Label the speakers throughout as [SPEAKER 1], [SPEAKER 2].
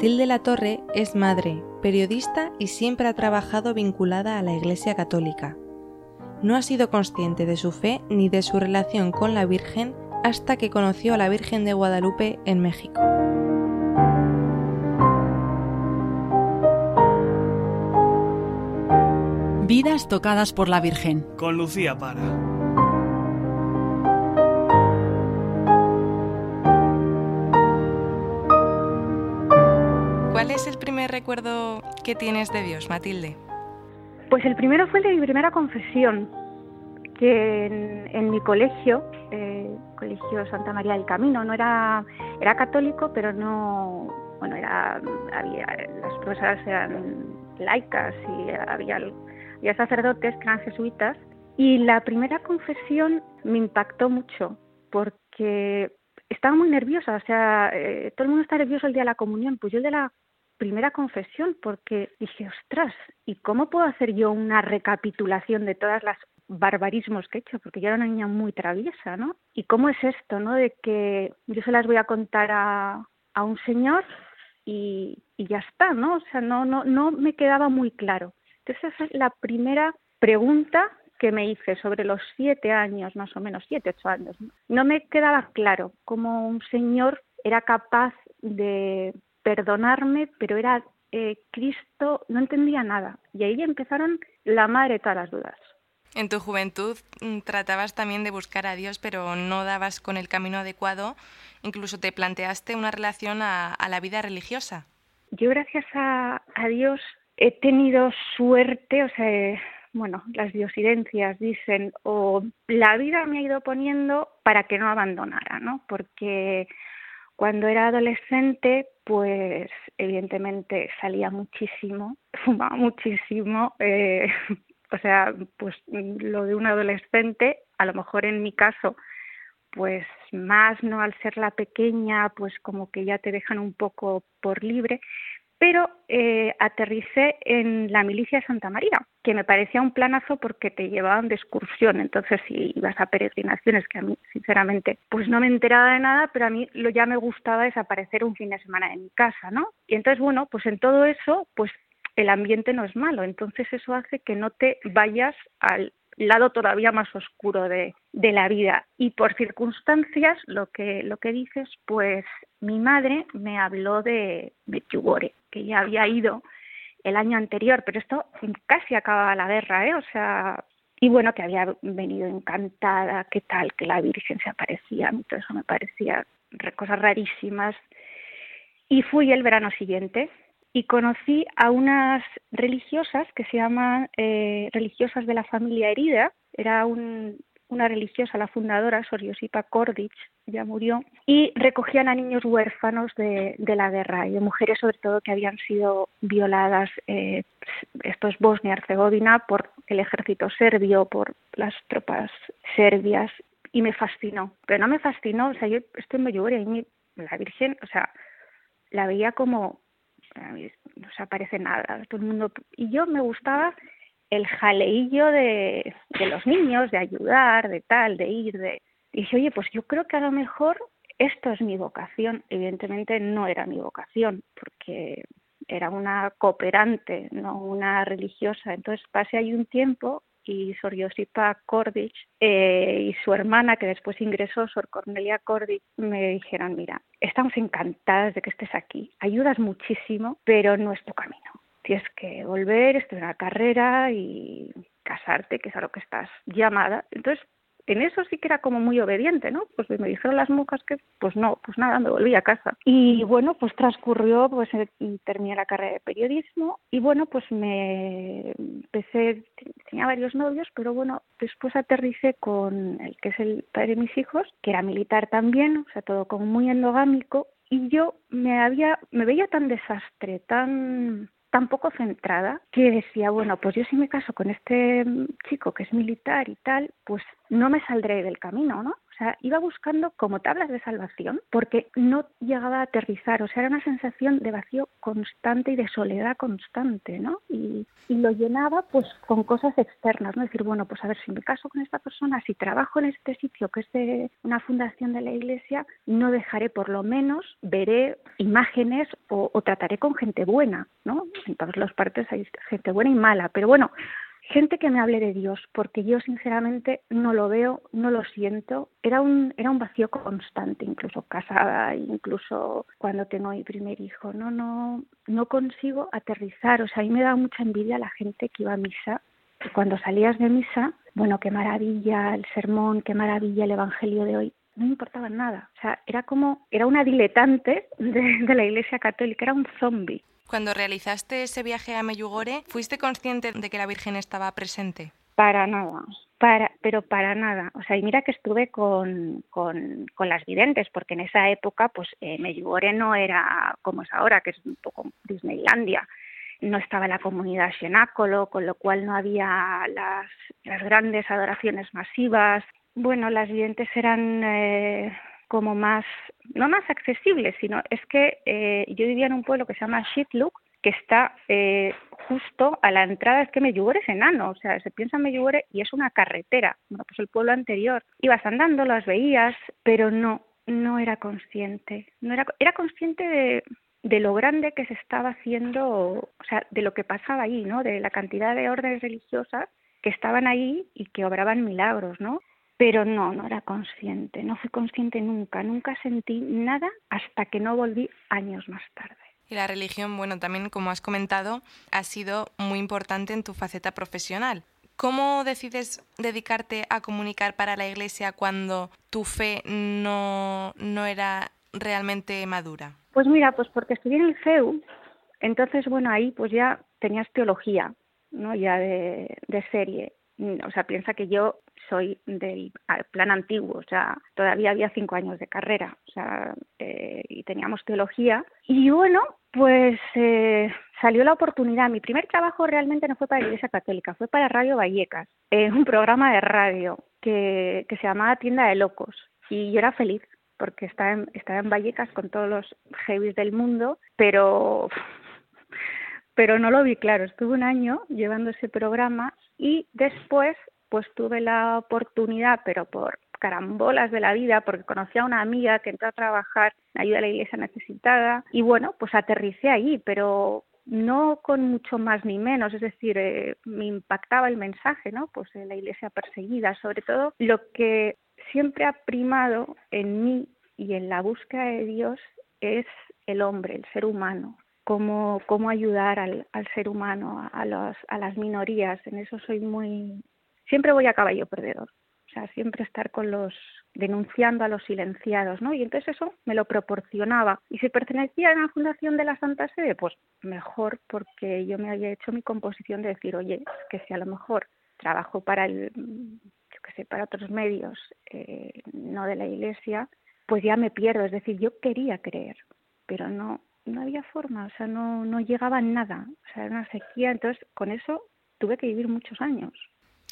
[SPEAKER 1] Matilde La Torre es madre, periodista y siempre ha trabajado vinculada a la Iglesia Católica. No ha sido consciente de su fe ni de su relación con la Virgen hasta que conoció a la Virgen de Guadalupe en México.
[SPEAKER 2] Vidas tocadas por la Virgen.
[SPEAKER 3] Con Lucía Para.
[SPEAKER 1] ¿Cuál es el primer recuerdo que tienes de Dios, Matilde?
[SPEAKER 4] Pues el primero fue el de mi primera confesión, que en, mi colegio, eh, Colegio Santa María del Camino, no era, era católico, pero no, bueno, era, había, las profesoras eran laicas y había sacerdotes que eran jesuitas. Y la primera confesión me impactó mucho porque estaba muy nerviosa, o sea, eh, todo el mundo está nervioso el día de la comunión, pues yo el de la primera confesión, porque dije, ostras, ¿y cómo puedo hacer yo una recapitulación de todas las barbarismos que he hecho? Porque yo era una niña muy traviesa, ¿no? ¿Y cómo es esto, no? De que yo se las voy a contar a, a un señor y, y ya está, ¿no? O sea, no, no, no me quedaba muy claro. Esa es la primera pregunta que me hice sobre los siete años, más o menos, siete, ocho años. No me quedaba claro cómo un señor era capaz de perdonarme, pero era eh, Cristo, no entendía nada. Y ahí empezaron la madre de todas las dudas.
[SPEAKER 1] En tu juventud mm, tratabas también de buscar a Dios, pero no dabas con el camino adecuado. Incluso te planteaste una relación a, la vida religiosa.
[SPEAKER 4] Yo, gracias a Dios, he tenido suerte, o sea, bueno, las diosidencias dicen, o la vida me ha ido poniendo para que no abandonara, ¿no? Porque cuando era adolescente, pues evidentemente salía muchísimo, fumaba muchísimo, eh, o sea, pues lo de un adolescente, a lo mejor en mi caso, pues más, ¿no? Al ser la pequeña, pues como que ya te dejan un poco por libre, pero eh, aterricé en la milicia de Santa María, que me parecía un planazo porque te llevaban de excursión, entonces si ibas a peregrinaciones, que a mí sinceramente pues no me enteraba de nada, pero a mí lo ya me gustaba desaparecer un fin de semana en mi casa, ¿no? Y entonces bueno, pues en todo eso pues el ambiente no es malo, entonces eso hace que no te vayas al lado todavía más oscuro de, de, la vida. Y por circunstancias, lo que, lo que dices, pues mi madre me habló de Medjugorje, que ya había ido el año anterior, pero esto casi acababa la guerra, ¿eh? O sea, y bueno, que había venido encantada, qué tal, que la Virgen se aparecía, todo eso me parecía cosas rarísimas. Y fui el verano siguiente y conocí a unas religiosas que se llaman eh, religiosas de la familia herida. Era una religiosa, la fundadora, Soriosipa Kordich, ya murió, y recogían a niños huérfanos de, la guerra y de mujeres sobre todo que habían sido violadas, eh, esto es Bosnia-Herzegovina, por el ejército serbio, por las tropas serbias, y me fascinó. Pero no me fascinó, o sea, yo estoy en Medjugorje y la Virgen, o sea, la veía como no se aparece nada, todo el mundo y yo me gustaba el jaleillo de, de los niños, de ayudar, de tal, de ir, de y dije, oye, pues yo creo que a lo mejor esto es mi vocación. Evidentemente no era mi vocación, porque era una cooperante, no una religiosa. Entonces pasé ahí un tiempo y Sor Josipa Kordich eh, y su hermana, que después ingresó, Sor Cornelia Kordich, me dijeron, mira, estamos encantadas de que estés aquí, ayudas muchísimo, pero no es tu camino. Tienes que volver, estudiar la carrera y casarte, que es a lo que estás llamada. Entonces en eso sí que era como muy obediente, ¿no? Pues me dijeron las monjas que, pues no, pues nada, me volví a casa. Y bueno, pues transcurrió, pues eh, terminé la carrera de periodismo y bueno, pues me empecé, tenía varios novios, pero bueno, después aterricé con el que es el padre de mis hijos, que era militar también, o sea, todo como muy endogámico y yo me había, me veía tan desastre, tan tan poco centrada que decía, bueno, pues yo si me caso con este chico que es militar y tal, pues no me saldré del camino, ¿no? Iba buscando como tablas de salvación porque no llegaba a aterrizar, o sea, era una sensación de vacío constante y de soledad constante, ¿no? Y, y lo llenaba pues con cosas externas, ¿no? Decir, bueno, pues a ver, si me caso con esta persona, si trabajo en este sitio que es de una fundación de la iglesia, no dejaré por lo menos, veré imágenes o, o trataré con gente buena, ¿no? En todos los partes hay gente buena y mala, pero bueno, gente que me hable de Dios, porque yo sinceramente no lo veo, no lo siento. Era un, era un vacío constante, incluso casada, incluso cuando tengo mi primer hijo. No, no, no consigo aterrizar. O sea, a mí me da mucha envidia la gente que iba a misa. Cuando salías de misa, bueno, qué maravilla el sermón, qué maravilla el evangelio de hoy. No me importaba nada. O sea, era como, era una diletante de, de la iglesia católica, era un zombie.
[SPEAKER 1] Cuando realizaste ese viaje a Meyugore, ¿fuiste consciente de que la Virgen estaba presente?
[SPEAKER 4] Para nada, para, pero para nada. O sea, y mira que estuve con, con, con las videntes, porque en esa época, pues eh, Meyugore no era como es ahora, que es un poco Disneylandia. No estaba la comunidad cenáculo, con lo cual no había las, las grandes adoraciones masivas. Bueno, las videntes eran eh, como más, no más accesible, sino es que eh, yo vivía en un pueblo que se llama Shitluk, que está eh, justo a la entrada, es que Meyugore es enano, o sea, se piensa en y es una carretera, bueno, pues el pueblo anterior, ibas andando, las veías, pero no, no era consciente, no era, era consciente de, de lo grande que se estaba haciendo, o sea, de lo que pasaba ahí, ¿no? De la cantidad de órdenes religiosas que estaban ahí y que obraban milagros, ¿no? Pero no, no era consciente, no fui consciente nunca, nunca sentí nada hasta que no volví años más tarde.
[SPEAKER 1] Y la religión, bueno, también como has comentado, ha sido muy importante en tu faceta profesional. ¿Cómo decides dedicarte a comunicar para la Iglesia cuando tu fe no, no era realmente madura?
[SPEAKER 4] Pues mira, pues porque estudié en el CEU, entonces, bueno, ahí pues ya tenías teología, ¿no? Ya de, de serie. O sea, piensa que yo soy del plan antiguo, o sea, todavía había cinco años de carrera, o sea, eh, y teníamos teología. Y bueno, pues eh, salió la oportunidad. Mi primer trabajo realmente no fue para la Iglesia Católica, fue para Radio Vallecas, en un programa de radio que, que se llamaba Tienda de Locos. Y yo era feliz porque estaba en, estaba en Vallecas con todos los heavies del mundo, pero pero no lo vi claro. Estuve un año llevando ese programa y después pues tuve la oportunidad, pero por carambolas de la vida, porque conocí a una amiga que entró a trabajar ayuda a la iglesia necesitada y bueno, pues aterricé ahí, pero no con mucho más ni menos, es decir, eh, me impactaba el mensaje, ¿no? Pues de la iglesia perseguida, sobre todo lo que siempre ha primado en mí y en la búsqueda de Dios es el hombre, el ser humano, cómo, cómo ayudar al, al ser humano, a, los, a las minorías, en eso soy muy, siempre voy a caballo perdedor. O sea, siempre estar con los denunciando a los silenciados, ¿no? Y entonces eso me lo proporcionaba. Y si pertenecía a una fundación de la Santa Sede, pues mejor porque yo me había hecho mi composición de decir, oye, que si a lo mejor trabajo para el, yo qué sé, para otros medios, eh, no de la Iglesia, pues ya me pierdo. Es decir, yo quería creer, pero no, no había forma, o sea, no, no llegaba nada, o sea, era una sequía. Entonces, con eso tuve que vivir muchos años.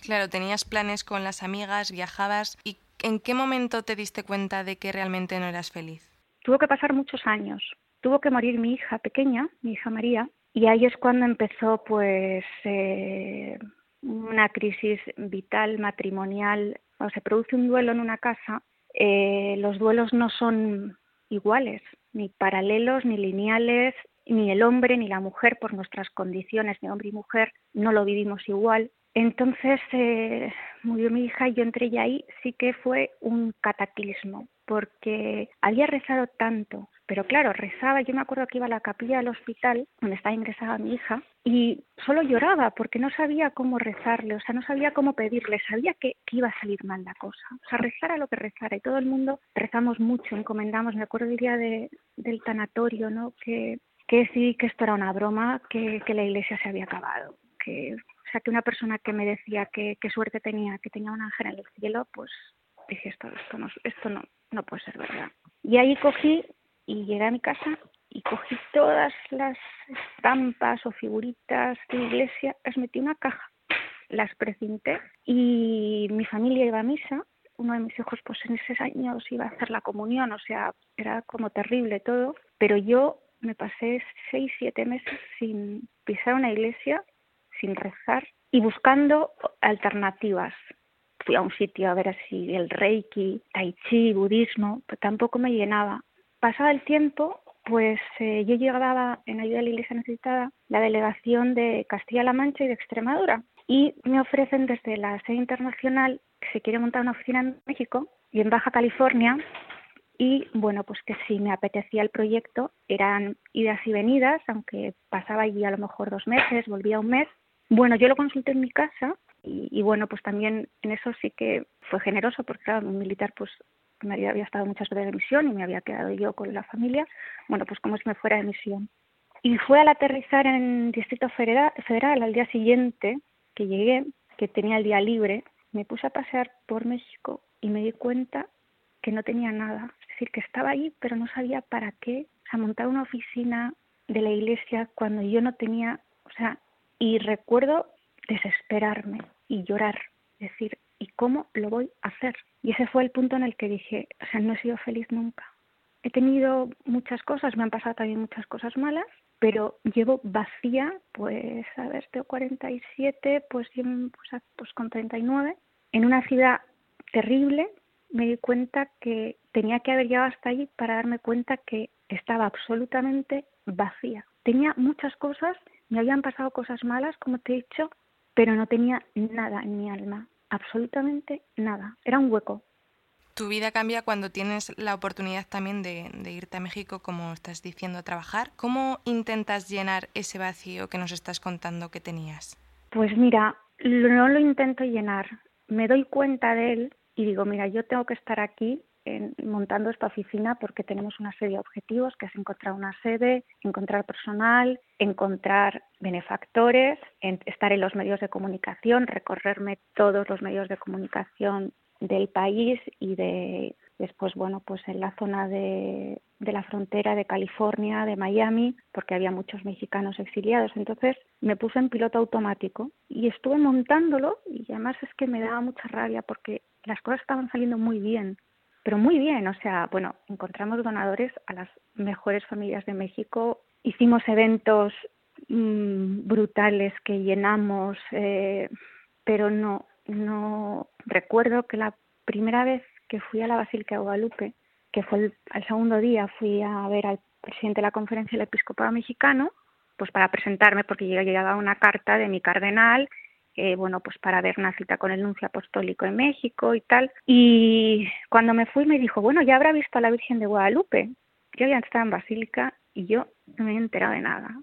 [SPEAKER 1] Claro, tenías planes con las amigas, viajabas. ¿Y en qué momento te diste cuenta de que realmente no eras feliz?
[SPEAKER 4] Tuvo que pasar muchos años. Tuvo que morir mi hija pequeña, mi hija María, y ahí es cuando empezó, pues, eh, una crisis vital, matrimonial. Se produce un duelo en una casa, eh, los duelos no son iguales, ni paralelos, ni lineales, ni el hombre ni la mujer por nuestras condiciones de hombre y mujer no lo vivimos igual. Entonces eh, murió mi hija y yo entré ya ahí, sí que fue un cataclismo, porque había rezado tanto, pero claro, rezaba, yo me acuerdo que iba a la capilla del hospital donde estaba ingresada mi hija y solo lloraba porque no sabía cómo rezarle, o sea, no sabía cómo pedirle, sabía que, que iba a salir mal la cosa, o sea, rezara lo que rezara. Y todo el mundo rezamos mucho, encomendamos, me acuerdo el día de, del tanatorio, ¿no? Que, que sí, que esto era una broma, que, que la iglesia se había acabado, que o sea, que una persona que me decía que suerte tenía, que tenía un ángel en el cielo, pues dije, esto, esto, no, esto no, no puede ser verdad. Y ahí cogí y llegué a mi casa y cogí todas las estampas o figuritas de iglesia, las metí en una caja, las precinté y mi familia iba a misa uno de mis hijos pues en esos años iba a hacer la comunión, o sea, era como terrible todo, pero yo me pasé seis, siete meses sin pisar una iglesia, sin rezar y buscando alternativas. Fui a un sitio a ver si el reiki, tai chi, budismo, pero tampoco me llenaba. Pasado el tiempo, pues eh, yo llegaba en ayuda de la Iglesia Necesitada la delegación de Castilla-La Mancha y de Extremadura y me ofrecen desde la sede internacional que se quiere montar una oficina en México y en Baja California y bueno, pues que si me apetecía el proyecto eran idas y venidas, aunque pasaba allí a lo mejor dos meses, volvía un mes. Bueno, yo lo consulté en mi casa y, bueno, pues también en eso sí que fue generoso porque claro, un militar pues me había, había estado muchas veces de misión y me había quedado yo con la familia, bueno, pues como si me fuera de misión. Y fue al aterrizar en Distrito Federal, Federal al día siguiente que llegué, que tenía el día libre, me puse a pasear por México y me di cuenta que no tenía nada. Es decir, que estaba ahí, pero no sabía para qué. O sea, montar una oficina de la iglesia cuando yo no tenía, o sea, y recuerdo desesperarme y llorar, decir, ¿y cómo lo voy a hacer? Y ese fue el punto en el que dije, o sea, no he sido feliz nunca. He tenido muchas cosas, me han pasado también muchas cosas malas, pero llevo vacía, pues, a ver, tengo 47, pues, pues, pues con 39, en una ciudad terrible, me di cuenta que tenía que haber llegado hasta allí para darme cuenta que estaba absolutamente vacía. Tenía muchas cosas, me habían pasado cosas malas, como te he dicho, pero no tenía nada en mi alma, absolutamente nada. Era un hueco.
[SPEAKER 1] Tu vida cambia cuando tienes la oportunidad también de, irte a México, como estás diciendo, a trabajar. ¿Cómo intentas llenar ese vacío que nos estás contando que tenías?
[SPEAKER 4] Pues mira, no lo intento llenar. Me doy cuenta de él y digo, mira, yo tengo que estar aquí montando esta oficina porque tenemos una serie de objetivos, que es encontrar una sede, encontrar personal, encontrar benefactores, estar en los medios de comunicación, recorrerme todos los medios de comunicación del país y de después bueno pues en la zona de, de, la frontera de California de Miami porque había muchos mexicanos exiliados. Entonces me puse en piloto automático y estuve montándolo y además es que me daba mucha rabia porque las cosas estaban saliendo muy bien pero muy bien, o sea, bueno, encontramos donadores a las mejores familias de México, hicimos eventos mm, brutales que llenamos, eh, pero no, no recuerdo que la primera vez que fui a la Basílica de Guadalupe, que fue el, segundo día, fui a ver al presidente de la conferencia del episcopado mexicano, pues para presentarme, porque llegaba una carta de mi cardenal eh, bueno, pues para ver una cita con el nuncio apostólico en México y tal. Y cuando me fui me dijo, bueno, ya habrá visto a la Virgen de Guadalupe. Yo ya estaba en Basílica y yo no me he enterado de nada.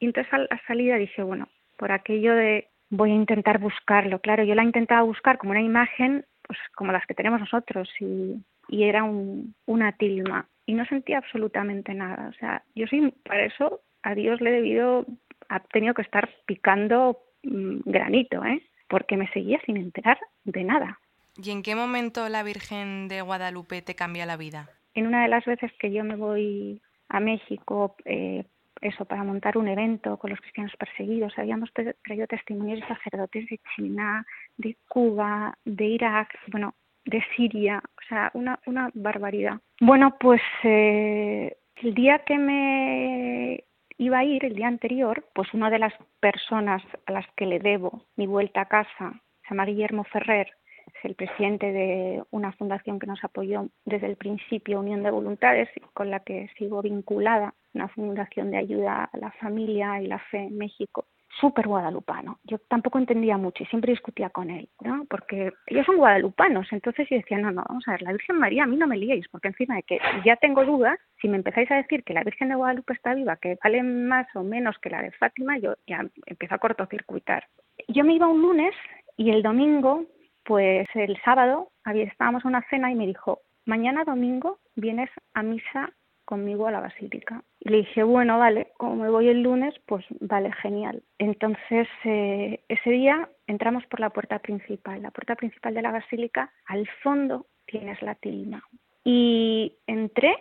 [SPEAKER 4] Y entonces a la salida dije, bueno, por aquello de voy a intentar buscarlo. Claro, yo la intentaba buscar como una imagen, pues como las que tenemos nosotros y, era un, una tilma. Y no sentía absolutamente nada. O sea, yo sí, para eso a Dios le he debido, ha tenido que estar picando granito, ¿eh? porque me seguía sin enterar de nada.
[SPEAKER 1] ¿Y en qué momento la Virgen de Guadalupe te cambia la vida?
[SPEAKER 4] En una de las veces que yo me voy a México, eh, eso, para montar un evento con los cristianos perseguidos, habíamos traído testimonios de sacerdotes de China, de Cuba, de Irak, bueno, de Siria, o sea, una, una barbaridad. Bueno, pues eh, el día que me iba a ir el día anterior, pues una de las personas a las que le debo mi vuelta a casa se llama Guillermo Ferrer, es el presidente de una fundación que nos apoyó desde el principio, Unión de Voluntades, con la que sigo vinculada, una fundación de ayuda a la familia y la fe en México súper guadalupano. Yo tampoco entendía mucho y siempre discutía con él, ¿no? Porque ellos son guadalupanos, entonces yo decía, no, no, vamos a ver, la Virgen María a mí no me liéis, porque encima de que ya tengo dudas, si me empezáis a decir que la Virgen de Guadalupe está viva, que vale más o menos que la de Fátima, yo ya empiezo a cortocircuitar. Yo me iba un lunes y el domingo, pues el sábado, estábamos en una cena y me dijo, mañana domingo vienes a misa conmigo a la basílica. Y le dije, bueno, vale, como me voy el lunes, pues vale, genial. Entonces, eh, ese día entramos por la puerta principal. La puerta principal de la basílica, al fondo tienes la tilma. Y entré,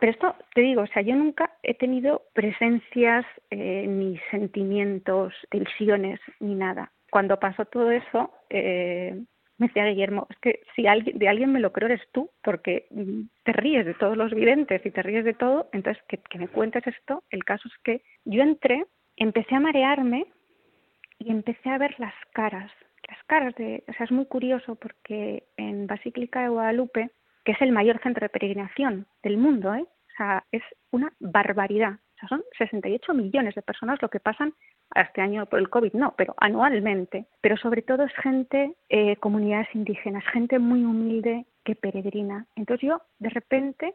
[SPEAKER 4] pero esto te digo, o sea, yo nunca he tenido presencias, eh, ni sentimientos, tensiones, ni nada. Cuando pasó todo eso, eh, me decía Guillermo, es que si alguien, de alguien me lo creo eres tú, porque mm, te ríes de todos los videntes y te ríes de todo, entonces que, que me cuentes esto. El caso es que yo entré, empecé a marearme y empecé a ver las caras, las caras de, o sea, es muy curioso porque en Basílica de Guadalupe, que es el mayor centro de peregrinación del mundo, ¿eh? o sea, es una barbaridad. Sea, son 68 millones de personas lo que pasan este año por el COVID, no, pero anualmente. Pero sobre todo es gente, eh, comunidades indígenas, gente muy humilde que peregrina. Entonces yo de repente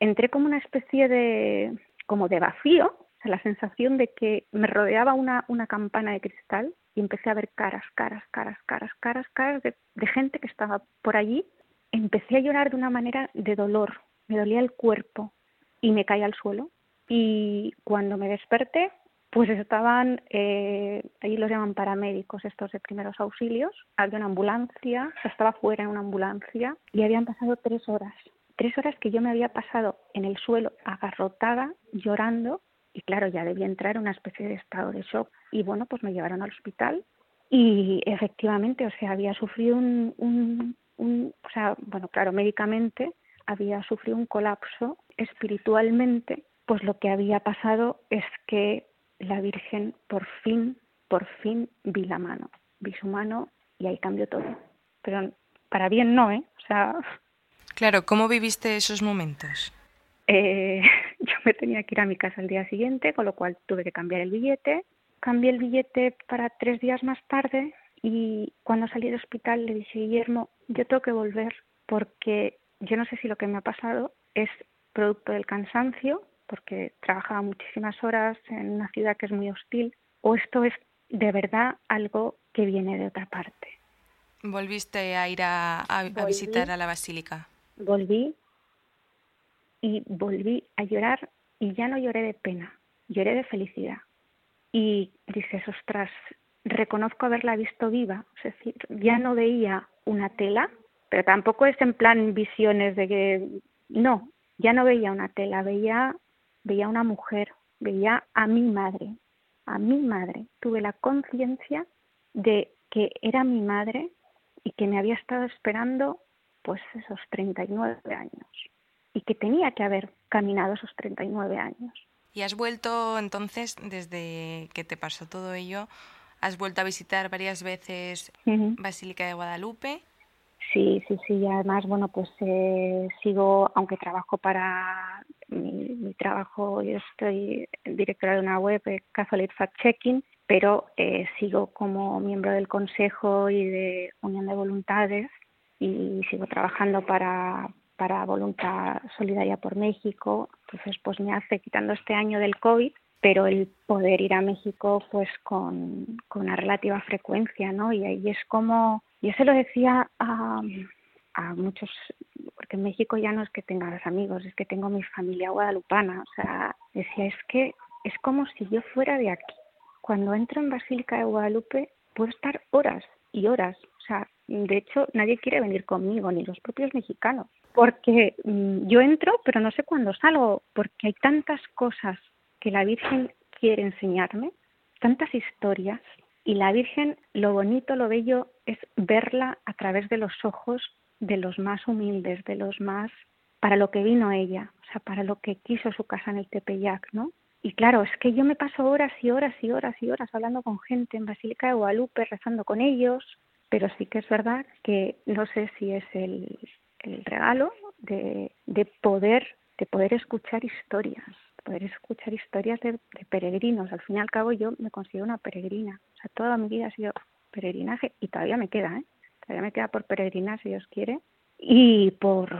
[SPEAKER 4] entré como una especie de, como de vacío, la sensación de que me rodeaba una, una campana de cristal y empecé a ver caras, caras, caras, caras, caras, caras de, de gente que estaba por allí. Empecé a llorar de una manera de dolor, me dolía el cuerpo y me caí al suelo. Y cuando me desperté, pues estaban, eh, los llaman paramédicos, estos de primeros auxilios, había una ambulancia, estaba fuera en una ambulancia y habían pasado tres horas. Tres horas que yo me había pasado en el suelo agarrotada, llorando, y claro, ya debía entrar en una especie de estado de shock. Y bueno, pues me llevaron al hospital y efectivamente, o sea, había sufrido un, un, un o sea, bueno, claro, médicamente había sufrido un colapso espiritualmente, pues lo que había pasado es que la Virgen por fin, por fin vi la mano, vi su mano y ahí cambió todo. Pero para bien no, ¿eh? O sea...
[SPEAKER 1] Claro, ¿cómo viviste esos momentos?
[SPEAKER 4] Eh, yo me tenía que ir a mi casa el día siguiente, con lo cual tuve que cambiar el billete. Cambié el billete para tres días más tarde y cuando salí del hospital le dije, Guillermo, yo tengo que volver porque yo no sé si lo que me ha pasado es producto del cansancio porque trabajaba muchísimas horas en una ciudad que es muy hostil, o esto es de verdad algo que viene de otra parte.
[SPEAKER 1] ¿Volviste a ir a, visitar a la basílica?
[SPEAKER 4] Volví y volví a llorar y ya no lloré de pena, lloré de felicidad. Y dices, ostras, reconozco haberla visto viva, es decir, ya no veía una tela, pero tampoco es en plan visiones de que, no, ya no veía una tela, veía veía a una mujer, veía a mi madre, a mi madre. Tuve la conciencia de que era mi madre y que me había estado esperando pues esos 39 años y que tenía que haber caminado esos 39 años.
[SPEAKER 1] ¿Y has vuelto entonces, desde que te pasó todo ello, has vuelto a visitar varias veces Basílica de Guadalupe?
[SPEAKER 4] Sí, sí, sí. Y además, bueno, pues eh, sigo, aunque trabajo para mi, trabajo, yo estoy directora de una web, eh, Catholic Fact Checking, pero eh, sigo como miembro del Consejo y de Unión de Voluntades y sigo trabajando para, para Voluntad Solidaria por México. Entonces, pues me hace, quitando este año del COVID, pero el poder ir a México pues con, con una relativa frecuencia, ¿no? Y ahí es como yo se lo decía a, a muchos, porque en México ya no es que tenga los amigos, es que tengo mi familia guadalupana. O sea, decía, es que es como si yo fuera de aquí. Cuando entro en Basílica de Guadalupe puedo estar horas y horas. O sea, de hecho, nadie quiere venir conmigo, ni los propios mexicanos. Porque mm, yo entro, pero no sé cuándo salgo, porque hay tantas cosas que la Virgen quiere enseñarme, tantas historias, y la Virgen, lo bonito, lo bello, es verla a través de los ojos de los más humildes, de los más para lo que vino ella, o sea, para lo que quiso su casa en el Tepeyac, ¿no? Y claro, es que yo me paso horas y horas y horas y horas hablando con gente en Basílica de Guadalupe, rezando con ellos, pero sí que es verdad que no sé si es el, el regalo de, de poder de poder escuchar historias, poder escuchar historias de, peregrinos. Al fin y al cabo yo me considero una peregrina. O sea, toda mi vida ha sido peregrinaje y todavía me queda, ¿eh? Todavía me queda por peregrinar si Dios quiere y por,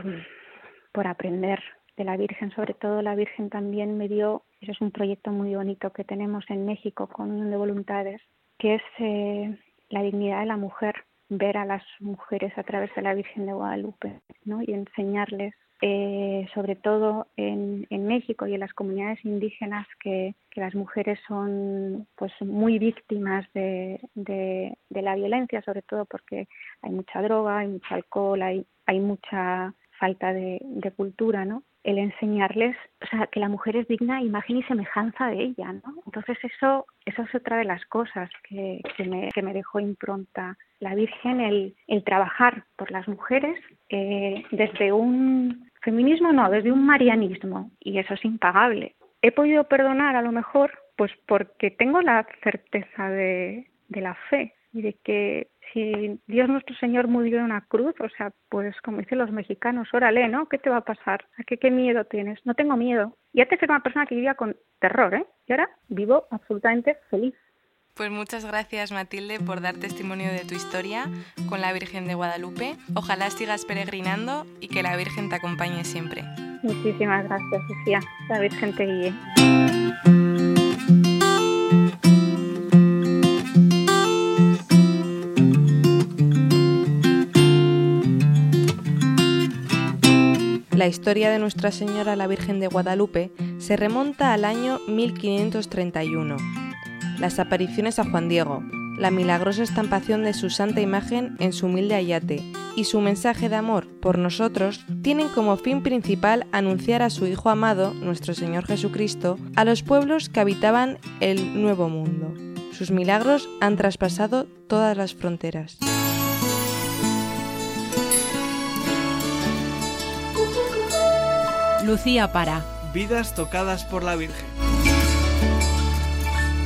[SPEAKER 4] por aprender de la Virgen, sobre todo la Virgen también me dio, eso es un proyecto muy bonito que tenemos en México con Unión de Voluntades, que es eh, la dignidad de la mujer, ver a las mujeres a través de la Virgen de Guadalupe, ¿no? Y enseñarles eh, sobre todo en, en, México y en las comunidades indígenas que, que las mujeres son pues muy víctimas de, de, la violencia, sobre todo porque hay mucha droga, hay mucho alcohol, hay, hay mucha falta de, de cultura, ¿no? el enseñarles, o sea, que la mujer es digna imagen y semejanza de ella, ¿no? Entonces eso, eso es otra de las cosas que, que, me, que me dejó impronta la Virgen, el, el trabajar por las mujeres eh, desde un feminismo, no, desde un marianismo, y eso es impagable. He podido perdonar a lo mejor, pues porque tengo la certeza de, la fe y de que si Dios nuestro Señor murió en una cruz, o sea, pues como dicen los mexicanos, órale, ¿no? ¿Qué te va a pasar? ¿A qué, qué miedo tienes? No tengo miedo. Y antes era una persona que vivía con terror, ¿eh? Y ahora vivo absolutamente feliz.
[SPEAKER 1] Pues muchas gracias Matilde por dar testimonio de tu historia con la Virgen de Guadalupe. Ojalá sigas peregrinando y que la Virgen te acompañe siempre.
[SPEAKER 4] Muchísimas gracias, Sofía. La Virgen te guíe.
[SPEAKER 1] La historia de Nuestra Señora la Virgen de Guadalupe se remonta al año 1531. Las apariciones a Juan Diego, la milagrosa estampación de su santa imagen en su humilde ayate y su mensaje de amor por nosotros tienen como fin principal anunciar a su Hijo amado, nuestro Señor Jesucristo, a los pueblos que habitaban el Nuevo Mundo. Sus milagros han traspasado todas las fronteras.
[SPEAKER 2] Lucía para.
[SPEAKER 3] Vidas tocadas por la Virgen.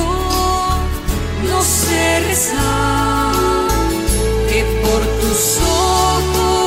[SPEAKER 5] no sé rezar, que por tus ojos